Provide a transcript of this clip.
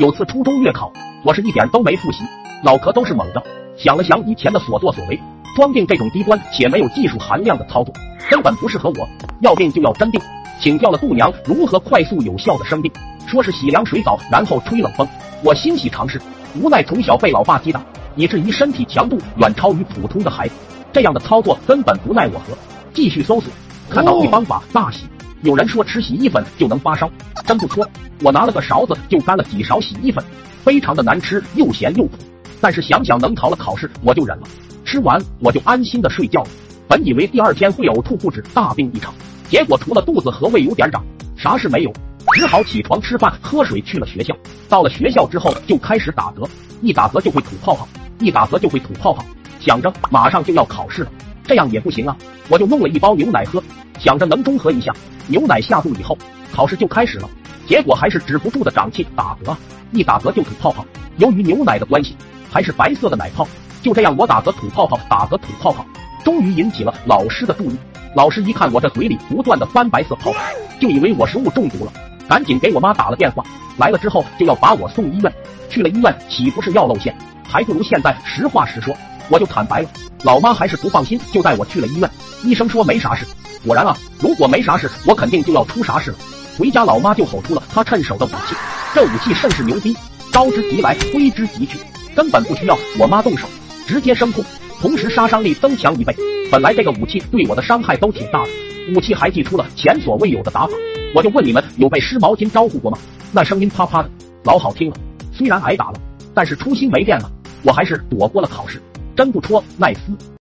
有次初中月考，我是一点都没复习，脑壳都是懵的。想了想以前的所作所为，装订这种低端且没有技术含量的操作，根本不适合我。要病就要真病，请教了度娘如何快速有效的生病，说是洗凉水澡，然后吹冷风。我欣喜尝试，无奈从小被老爸击打，以至于身体强度远超于普通的孩子，这样的操作根本不奈我何。继续搜索，看到一方法大喜。有人说吃洗衣粉就能发烧，真不错。我拿了个勺子就干了几勺洗衣粉，非常的难吃，又咸又苦。但是想想能逃了考试，我就忍了。吃完我就安心的睡觉了。本以为第二天会呕吐不止，大病一场，结果除了肚子和胃有点涨，啥事没有。只好起床吃饭喝水去了学校。到了学校之后就开始打嗝，一打嗝就会吐泡泡，一打嗝就会吐泡泡。想着马上就要考试了，这样也不行啊，我就弄了一包牛奶喝，想着能中和一下。牛奶下肚以后，考试就开始了。结果还是止不住的胀气打嗝，一打嗝就吐泡泡。由于牛奶的关系，还是白色的奶泡。就这样，我打嗝吐泡泡，打嗝吐泡泡，终于引起了老师的注意。老师一看我这嘴里不断的翻白色泡泡，就以为我食物中毒了，赶紧给我妈打了电话。来了之后就要把我送医院。去了医院岂不是要露馅？还不如现在实话实说。我就坦白了，老妈还是不放心，就带我去了医院。医生说没啥事。果然啊，如果没啥事，我肯定就要出啥事了。回家，老妈就吼出了她趁手的武器，这武器甚是牛逼，招之即来，挥之即去，根本不需要我妈动手，直接声控，同时杀伤力增强一倍。本来这个武器对我的伤害都挺大的，武器还祭出了前所未有的打法。我就问你们，有被湿毛巾招呼过吗？那声音啪啪的，老好听了。虽然挨打了，但是初心没变啊，我还是躲过了考试。真不戳，奈斯。